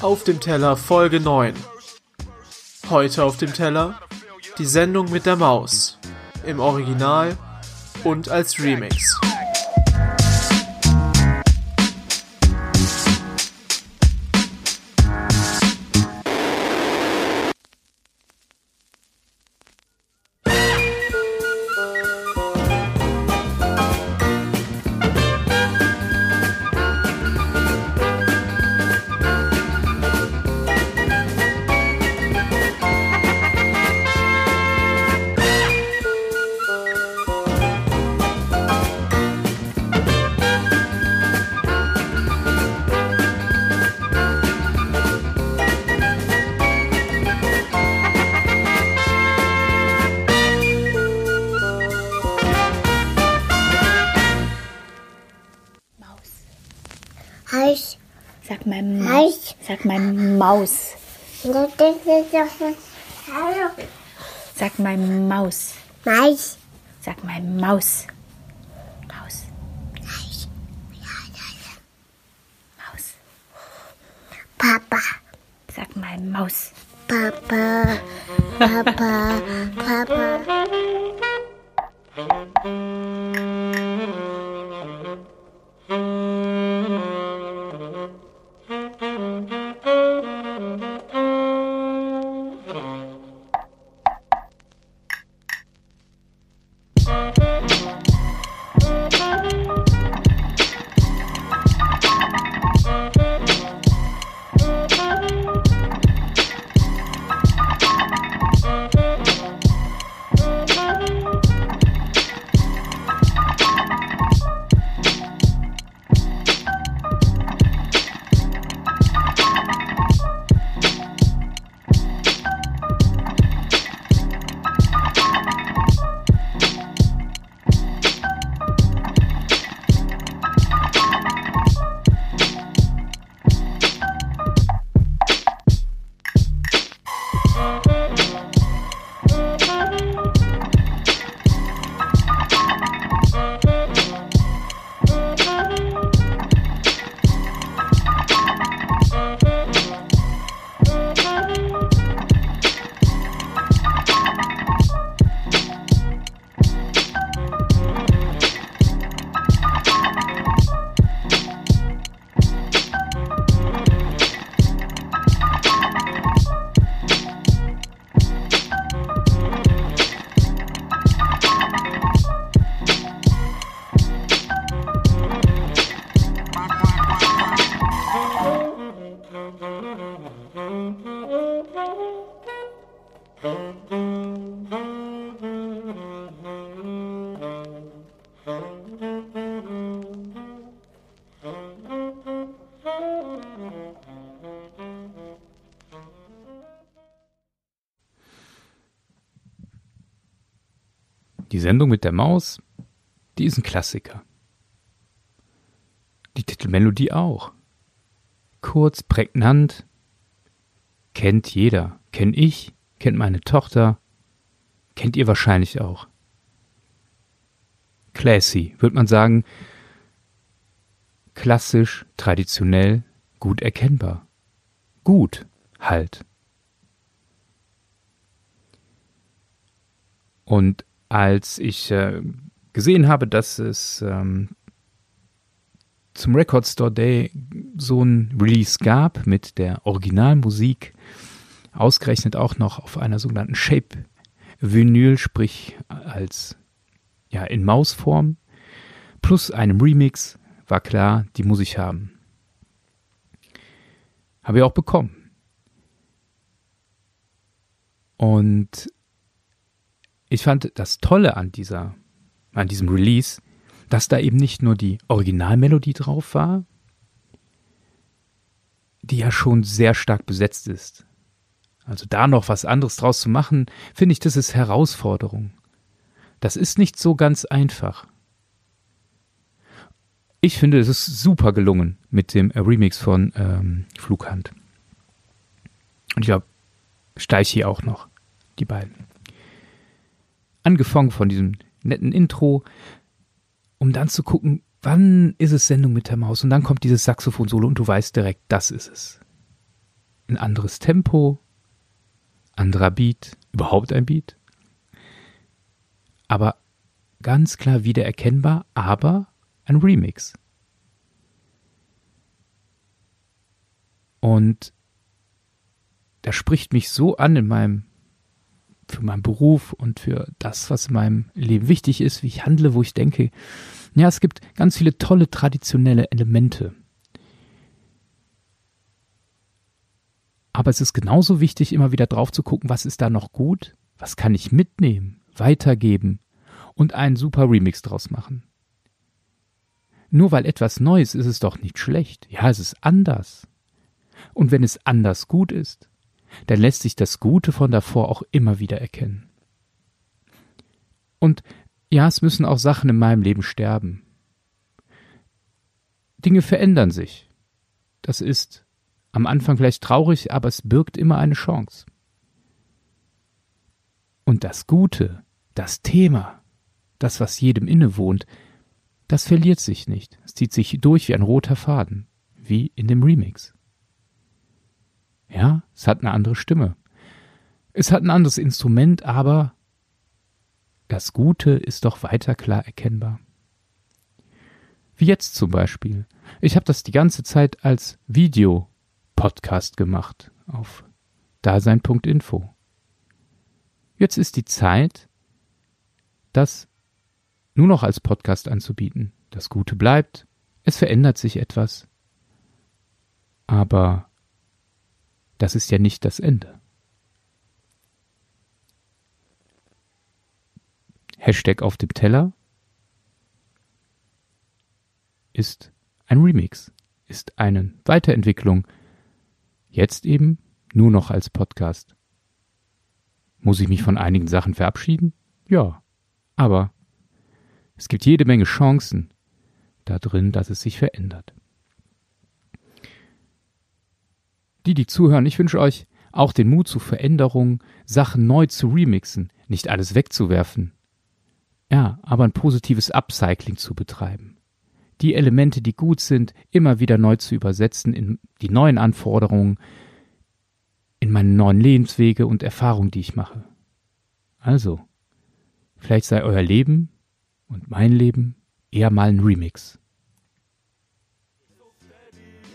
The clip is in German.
Auf dem Teller Folge 9. Heute auf dem Teller die Sendung mit der Maus. Im Original und als Remix. Heiß. Sag mal, Ma Heiß. sag mal Maus. Sag mal Maus. Mais. Sag mal Maus. Maus. Maus. Papa. Sag mal Maus. Papa. Papa. Papa. Die Sendung mit der Maus, die ist ein Klassiker. Die Titelmelodie auch. Kurz, prägnant. Kennt jeder. Kenn ich, kennt meine Tochter. Kennt ihr wahrscheinlich auch. Classy, würde man sagen. Klassisch, traditionell, gut erkennbar. Gut, halt. Und als ich äh, gesehen habe, dass es ähm, zum Record Store Day so ein Release gab mit der Originalmusik, ausgerechnet auch noch auf einer sogenannten Shape Vinyl, sprich als ja in Mausform, plus einem Remix, war klar, die muss ich haben. Habe ich auch bekommen. Und ich fand das Tolle an dieser, an diesem Release, dass da eben nicht nur die Originalmelodie drauf war, die ja schon sehr stark besetzt ist. Also da noch was anderes draus zu machen, finde ich, das ist Herausforderung. Das ist nicht so ganz einfach. Ich finde, es ist super gelungen mit dem Remix von ähm, Flughand. Und ich glaube, Steichi auch noch, die beiden. Angefangen von diesem netten Intro, um dann zu gucken, wann ist es Sendung mit der Maus? Und dann kommt dieses Saxophon-Solo und du weißt direkt, das ist es. ein anderes Tempo, anderer Beat, überhaupt ein Beat. Aber ganz klar wiedererkennbar, aber ein Remix. Und das spricht mich so an in meinem, für meinen Beruf und für das, was in meinem Leben wichtig ist, wie ich handle, wo ich denke, ja, es gibt ganz viele tolle traditionelle Elemente. Aber es ist genauso wichtig, immer wieder drauf zu gucken, was ist da noch gut, was kann ich mitnehmen, weitergeben und einen super Remix draus machen. Nur weil etwas Neues ist es doch nicht schlecht. Ja, es ist anders. Und wenn es anders gut ist, dann lässt sich das Gute von davor auch immer wieder erkennen. Und ja, es müssen auch Sachen in meinem Leben sterben. Dinge verändern sich. Das ist am Anfang vielleicht traurig, aber es birgt immer eine Chance. Und das Gute, das Thema, das, was jedem innewohnt, das verliert sich nicht. Es zieht sich durch wie ein roter Faden, wie in dem Remix. Ja, es hat eine andere Stimme. Es hat ein anderes Instrument, aber das Gute ist doch weiter klar erkennbar. Wie jetzt zum Beispiel. Ich habe das die ganze Zeit als Video-Podcast gemacht auf dasein.info. Jetzt ist die Zeit, das nur noch als Podcast anzubieten. Das Gute bleibt, es verändert sich etwas. Aber das ist ja nicht das Ende. Hashtag auf dem Teller ist ein Remix, ist eine Weiterentwicklung, jetzt eben nur noch als Podcast. Muss ich mich von einigen Sachen verabschieden? Ja, aber es gibt jede Menge Chancen da drin, dass es sich verändert. Die, die zuhören, ich wünsche euch auch den Mut zu Veränderungen, Sachen neu zu remixen, nicht alles wegzuwerfen. Ja, aber ein positives Upcycling zu betreiben. Die Elemente, die gut sind, immer wieder neu zu übersetzen in die neuen Anforderungen, in meine neuen Lebenswege und Erfahrungen, die ich mache. Also, vielleicht sei euer Leben und mein Leben eher mal ein Remix.